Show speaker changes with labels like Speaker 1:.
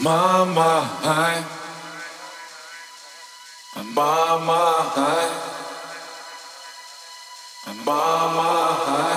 Speaker 1: Mama, hi. Mama, hi. Mama, hi.